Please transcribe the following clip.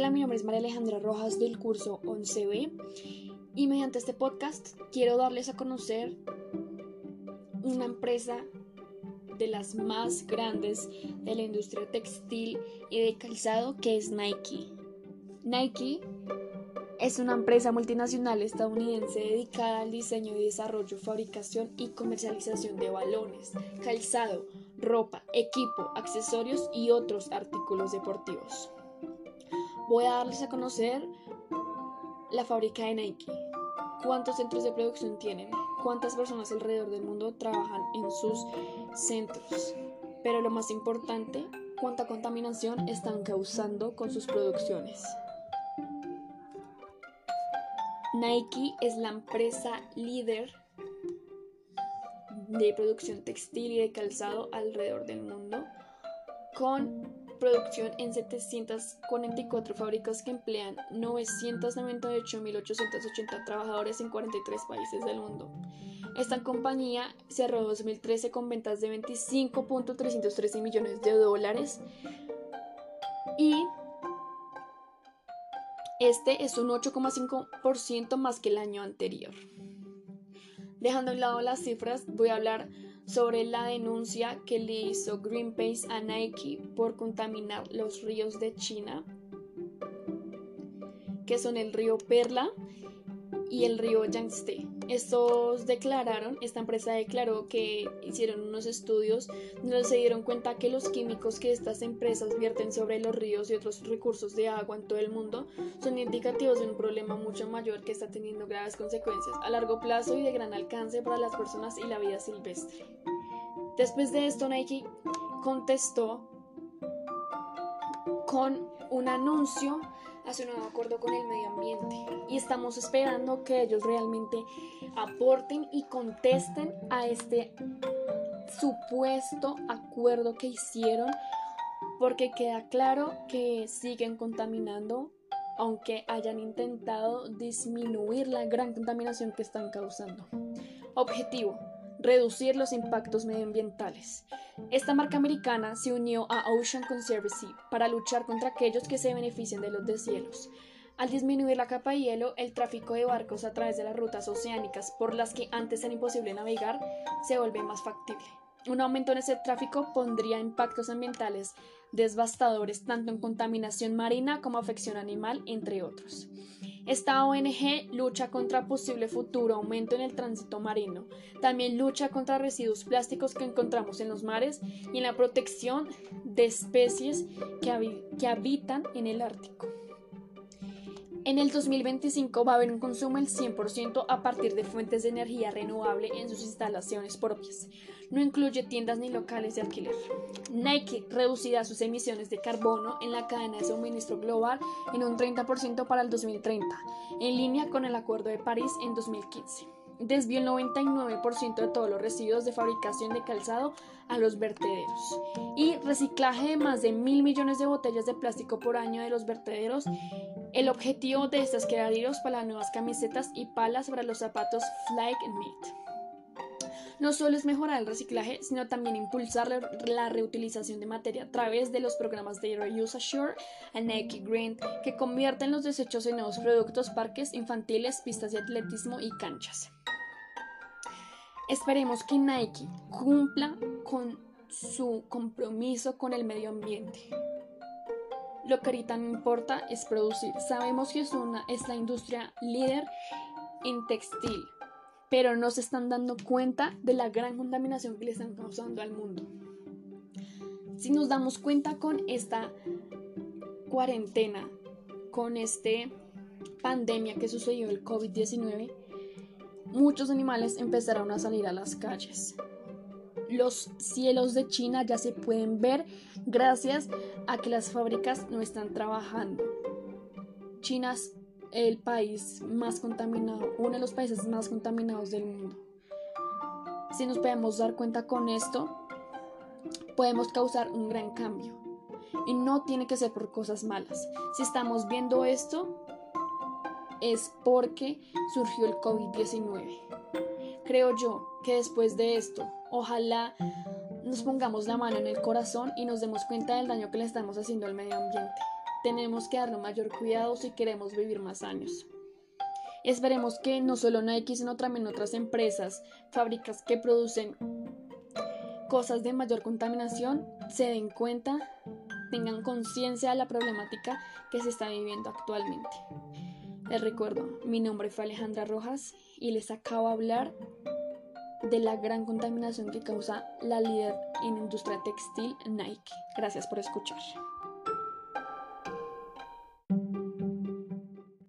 Hola, mi nombre es María Alejandra Rojas del curso 11B y mediante este podcast quiero darles a conocer una empresa de las más grandes de la industria textil y de calzado que es Nike. Nike es una empresa multinacional estadounidense dedicada al diseño y desarrollo, fabricación y comercialización de balones, calzado, ropa, equipo, accesorios y otros artículos deportivos voy a darles a conocer la fábrica de Nike. ¿Cuántos centros de producción tienen? ¿Cuántas personas alrededor del mundo trabajan en sus centros? Pero lo más importante, ¿cuánta contaminación están causando con sus producciones? Nike es la empresa líder de producción textil y de calzado alrededor del mundo con producción en 744 fábricas que emplean 998.880 trabajadores en 43 países del mundo. Esta compañía cerró 2013 con ventas de 25.313 millones de dólares y este es un 8,5% más que el año anterior. Dejando a un lado las cifras, voy a hablar sobre la denuncia que le hizo Greenpeace a Nike por contaminar los ríos de China, que son el río Perla y el río Yangtze. Estos declararon, esta empresa declaró que hicieron unos estudios donde se dieron cuenta que los químicos que estas empresas vierten sobre los ríos y otros recursos de agua en todo el mundo son indicativos de un problema mucho mayor que está teniendo graves consecuencias a largo plazo y de gran alcance para las personas y la vida silvestre. Después de esto, Nike contestó con un anuncio hace un nuevo acuerdo con el medio ambiente y estamos esperando que ellos realmente aporten y contesten a este supuesto acuerdo que hicieron porque queda claro que siguen contaminando aunque hayan intentado disminuir la gran contaminación que están causando. Objetivo, reducir los impactos medioambientales. Esta marca americana se unió a Ocean Conservancy para luchar contra aquellos que se benefician de los deshielos. Al disminuir la capa de hielo, el tráfico de barcos a través de las rutas oceánicas por las que antes era imposible navegar se vuelve más factible. Un aumento en ese tráfico pondría impactos ambientales devastadores tanto en contaminación marina como afección animal, entre otros. Esta ONG lucha contra posible futuro aumento en el tránsito marino. También lucha contra residuos plásticos que encontramos en los mares y en la protección de especies que, que habitan en el Ártico. En el 2025 va a haber un consumo del 100% a partir de fuentes de energía renovable en sus instalaciones propias. No incluye tiendas ni locales de alquiler. Nike reducirá sus emisiones de carbono en la cadena de suministro global en un 30% para el 2030, en línea con el Acuerdo de París en 2015 desvió el 99% de todos los residuos de fabricación de calzado a los vertederos y reciclaje de más de mil millones de botellas de plástico por año de los vertederos. El objetivo de estas quedaderos para las nuevas camisetas y palas para los zapatos Flag Meat no solo es mejorar el reciclaje, sino también impulsar la reutilización de materia a través de los programas de Reuse Assure y Nike Green, que convierten los desechos en nuevos productos, parques infantiles, pistas de atletismo y canchas. Esperemos que Nike cumpla con su compromiso con el medio ambiente. Lo que ahorita no importa es producir. Sabemos que es, una, es la industria líder en textil, pero no se están dando cuenta de la gran contaminación que le están causando al mundo. Si nos damos cuenta con esta cuarentena, con este pandemia que sucedió el COVID-19, muchos animales empezaron a salir a las calles. Los cielos de China ya se pueden ver gracias a que las fábricas no están trabajando. China es el país más contaminado, uno de los países más contaminados del mundo. Si nos podemos dar cuenta con esto, podemos causar un gran cambio. Y no tiene que ser por cosas malas. Si estamos viendo esto, es porque surgió el COVID-19. Creo yo que después de esto, ojalá nos pongamos la mano en el corazón y nos demos cuenta del daño que le estamos haciendo al medio ambiente. tenemos que darnos mayor cuidado si queremos vivir más años. Esperemos que no solo Nike, sino también otras empresas, fábricas que producen cosas de mayor contaminación, se den cuenta, tengan conciencia de la problemática que se está viviendo actualmente. Les recuerdo, mi nombre fue Alejandra Rojas y les acabo de hablar de la gran contaminación que causa la líder en industria textil Nike. Gracias por escuchar.